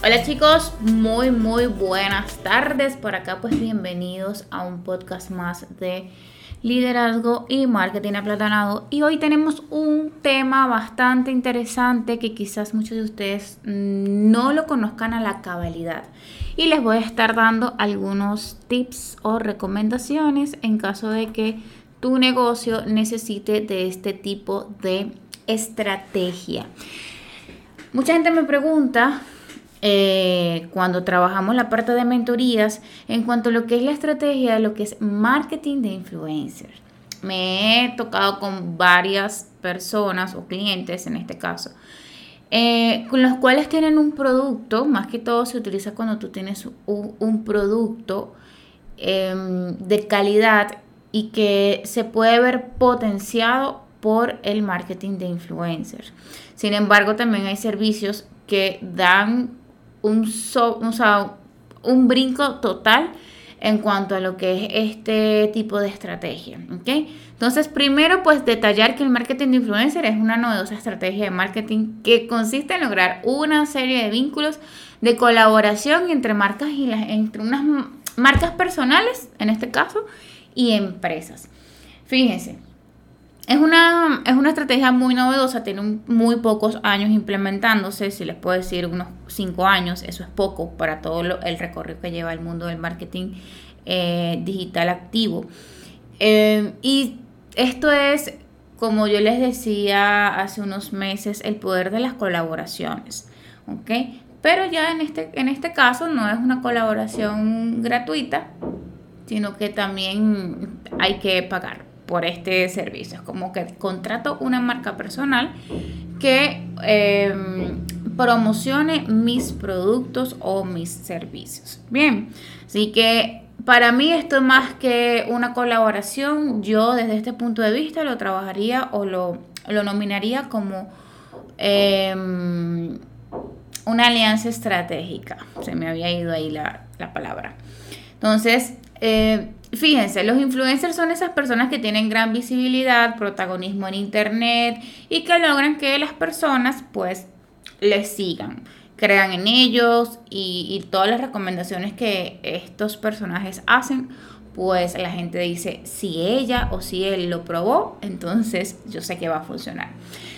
Hola chicos, muy muy buenas tardes. Por acá pues bienvenidos a un podcast más de liderazgo y marketing aplatanado. Y hoy tenemos un tema bastante interesante que quizás muchos de ustedes no lo conozcan a la cabalidad. Y les voy a estar dando algunos tips o recomendaciones en caso de que tu negocio necesite de este tipo de estrategia. Mucha gente me pregunta eh, cuando trabajamos la parte de mentorías en cuanto a lo que es la estrategia de lo que es marketing de influencers. Me he tocado con varias personas o clientes en este caso, eh, con los cuales tienen un producto, más que todo se utiliza cuando tú tienes un, producto em, de calidad y que se puede ver potenciado por el marketing de influencers. Sin embargo, también hay servicios que dan un, un brinco total en cuanto a lo que es este tipo de estrategia. Entonces, primero, pues detallar que el marketing de influencer es una novedosa estrategia de marketing que consiste en lograr una serie de vínculos de colaboración entre marcas y las, entre unas marcas personales, en este caso, y empresas. Fíjense, es una, es una estrategia muy novedosa, tiene muy pocos años implementándose, si les puedo decir unos cinco años, eso es poco para todo el recorrido que lleva el mundo del marketing eh, digital activo. Eh, y esto es, como yo les decía hace unos meses, el poder de las colaboraciones. ¿ok? Pero ya en este, en este caso no es una colaboración gratuita, sino que también hay que pagar por este servicio. Es como que contrato una marca personal que em, promocione mis productos o mis servicios. Bien, así que para mí esto es más que una colaboración. Yo desde este punto de vista lo trabajaría o lo, nominaría como em, una alianza estratégica. Se me había ido ahí la, la palabra. Entonces, eh, Fíjense, los influencers son esas personas que tienen gran visibilidad, protagonismo en internet y que logran que las personas pues les sigan, crean en ellos y, todas las recomendaciones que estos personajes hacen, pues la gente dice si ella o si él lo probó, entonces yo sé que va a funcionar.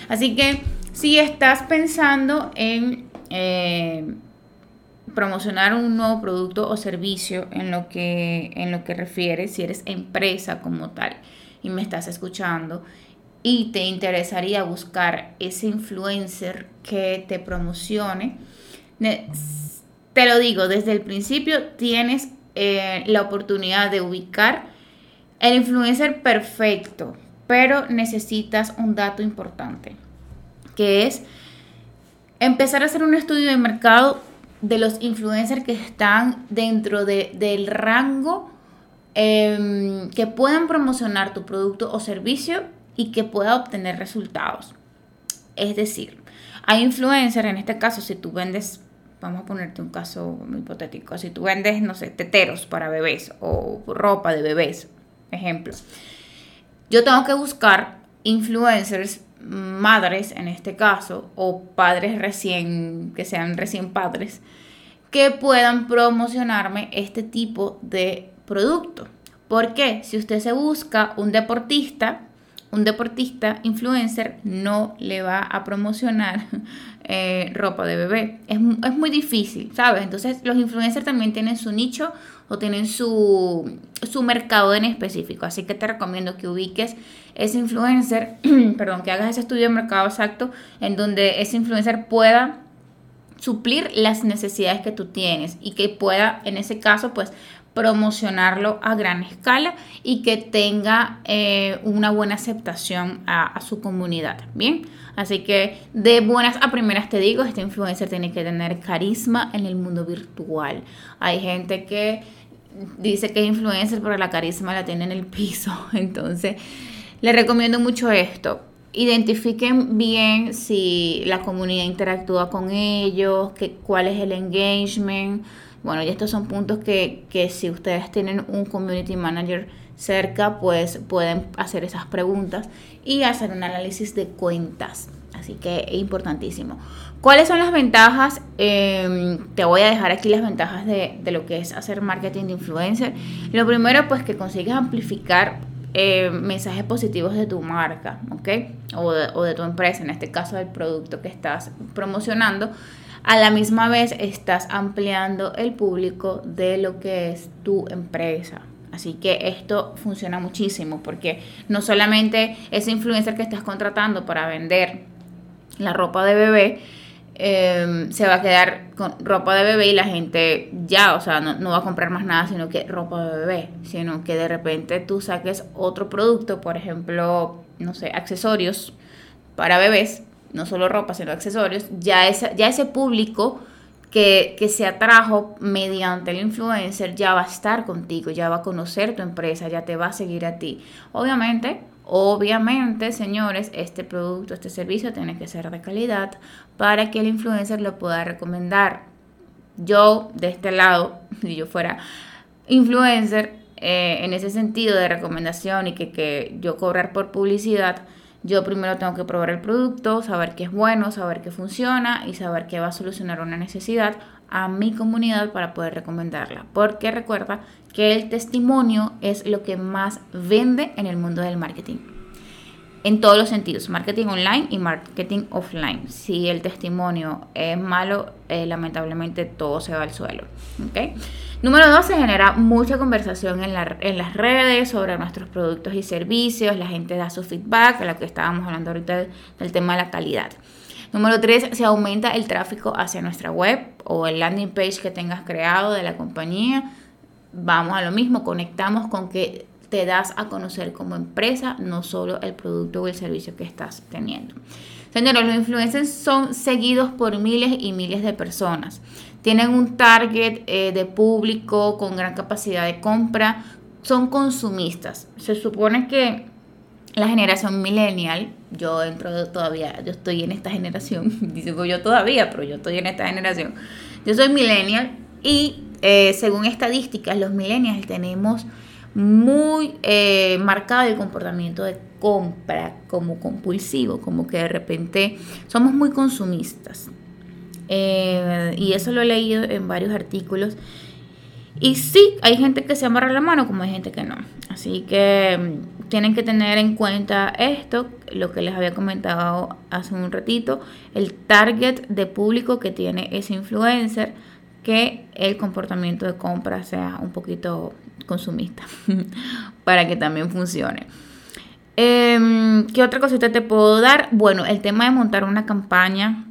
Así que si estás pensando en... Eh, promocionar un nuevo producto o servicio en lo que, en lo que refiere, si eres empresa como tal y me estás escuchando y te interesaría buscar ese influencer que te promocione, te lo digo, desde el principio tienes eh, la oportunidad de ubicar el influencer perfecto, pero necesitas un dato importante, que es empezar a hacer un estudio de mercado de los influencers que están dentro de, del rango em, que puedan promocionar tu producto o servicio y que pueda obtener resultados. Es decir, hay influencers, en este caso, si tú vendes, vamos a ponerte un caso muy hipotético, si tú vendes, no sé, teteros para bebés o ropa de bebés, ejemplo, yo tengo que buscar influencers madres en este caso o padres recién que sean recién padres que puedan promocionarme este tipo de producto. Porque si usted se busca un deportista, un deportista influencer no le va a promocionar eh, ropa de bebé. Es, es, muy difícil, ¿sabes? Entonces los influencers también tienen su nicho o tienen su, su mercado en específico. Así que te recomiendo que ubiques ese influencer, perdón, que hagas ese estudio de mercado exacto en donde ese influencer pueda suplir las necesidades que tú tienes y que pueda, en ese caso, pues promocionarlo a gran escala y que tenga eh, una buena aceptación a, su comunidad. Bien, así que de buenas a primeras te digo, este influencer tiene que tener carisma en el mundo virtual. Hay gente que dice que es influencer, pero la carisma la tiene en el piso. Entonces, le recomiendo mucho esto. Identifiquen bien si la comunidad interactúa con ellos, cuál es el engagement bueno, y estos son puntos que, que si ustedes tienen un community manager cerca, pues pueden hacer esas preguntas y hacer un análisis de cuentas. Así que es importantísimo. ¿Cuáles son las ventajas? Em, te voy a dejar aquí las ventajas de, de, lo que es hacer marketing de influencer. Lo primero, pues que consigues amplificar eh, mensajes positivos de tu marca, ¿ok? O de, o de tu empresa, en este caso del producto que estás promocionando a la misma vez estás ampliando el público de lo que es tu empresa. Así que esto funciona muchísimo porque no solamente ese influencer que estás contratando para vender la ropa de bebé, em, se va a quedar con ropa de bebé y la gente ya, o sea, no, no, va a comprar más nada, sino que ropa de bebé, sino que de repente tú saques otro producto, por ejemplo, no sé, accesorios para bebés no solo ropa, sino accesorios, ya, ya ese público que, que, se atrajo mediante el influencer ya va a estar contigo, ya va a conocer tu empresa, ya te va a seguir a ti. Obviamente, obviamente, señores, este producto, este servicio tiene que ser de calidad para que el influencer lo pueda recomendar. Yo, de este lado, si yo fuera influencer, eh, en ese sentido de recomendación y que, que yo cobrar por publicidad, yo primero tengo que probar el producto, saber que es bueno, saber que funciona y saber que va a solucionar una necesidad a mi comunidad para poder recomendarla. Porque recuerda que el testimonio es lo que más vende en el mundo del marketing. En todos los sentidos, marketing online y marketing offline. Si el testimonio es malo, eh, lamentablemente todo se va al suelo. ¿okay? Número dos, se genera mucha conversación en, las redes sobre nuestros productos y servicios. La gente da su feedback, a lo que estábamos hablando ahorita del tema de la calidad. Número tres, se aumenta el tráfico hacia nuestra web o el landing page que tengas creado de la compañía. Vamos a lo mismo, conectamos con que te das a conocer como empresa, no solo el producto o el servicio que estás teniendo. Señores, los influencers son seguidos por miles y miles de personas. Tienen un target eh, de público con gran capacidad de compra. Son consumistas. Se supone que la generación millennial, yo entro todavía, yo estoy en esta generación, digo yo todavía, pero yo estoy en esta generación. Yo soy millennial y eh, según estadísticas, los millennials tenemos muy eh, marcado el comportamiento de compra como compulsivo, como que de repente somos muy consumistas. Eh, y eso lo he leído en varios artículos. Y sí, hay gente que se amarra la mano como hay gente que no. Así que mm, tienen que tener en cuenta esto, lo que les había comentado hace un ratito, el target de público que tiene ese influencer, que el comportamiento de compra sea un poquito consumista, para que también funcione. Em, ¿Qué otra cosita te puedo dar? Bueno, el tema de montar una campaña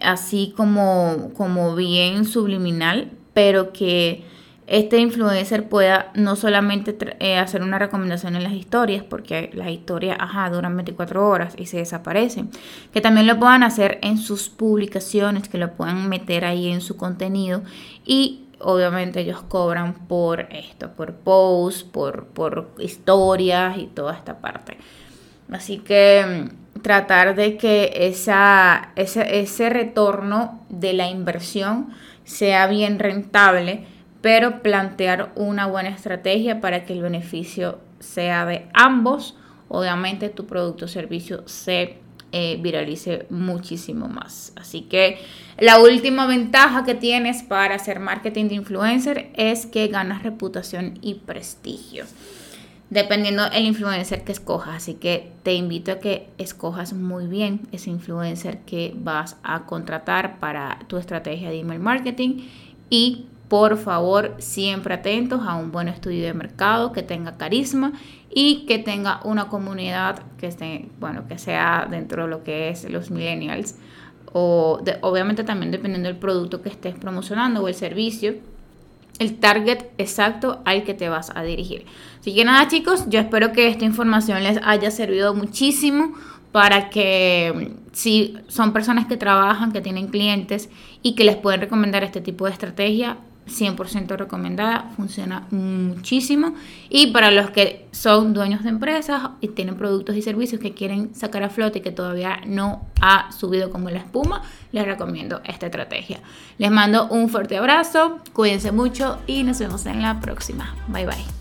así como, como bien subliminal, pero que este influencer pueda no solamente eh, hacer una recomendación en las historias, porque las historias, ajá, duran 24 horas y se desaparecen, que también lo puedan hacer en sus publicaciones, que lo puedan meter ahí en su contenido y obviamente ellos cobran por esto, por posts, por, por historias y toda esta parte. Así que mm, tratar de que esa, ese, ese retorno de la inversión sea bien rentable, pero plantear una buena estrategia para que el beneficio sea de ambos. Obviamente tu producto o servicio se eh, viralice muchísimo más. Así que la última ventaja que tienes para hacer marketing de influencer es que ganas reputación y prestigio dependiendo el influencer que escojas. Así que te invito a que escojas muy bien ese influencer que vas a contratar para tu estrategia de email marketing y por favor siempre atentos a un buen estudio de mercado que tenga carisma y que tenga una comunidad que esté, bueno, que sea dentro de lo que es los millennials o obviamente también dependiendo del producto que estés promocionando o el servicio el target exacto al que te vas a dirigir. Así que nada chicos, yo espero que esta información les haya servido muchísimo para que si son personas que trabajan, que tienen clientes y que les pueden recomendar este tipo de estrategia, 100% recomendada, funciona muchísimo. Y para los que son dueños de empresas y tienen productos y servicios que quieren sacar a flote y que todavía no ha subido como la espuma, les recomiendo esta estrategia. Les mando un fuerte abrazo, cuídense mucho y nos vemos en la próxima. Bye bye.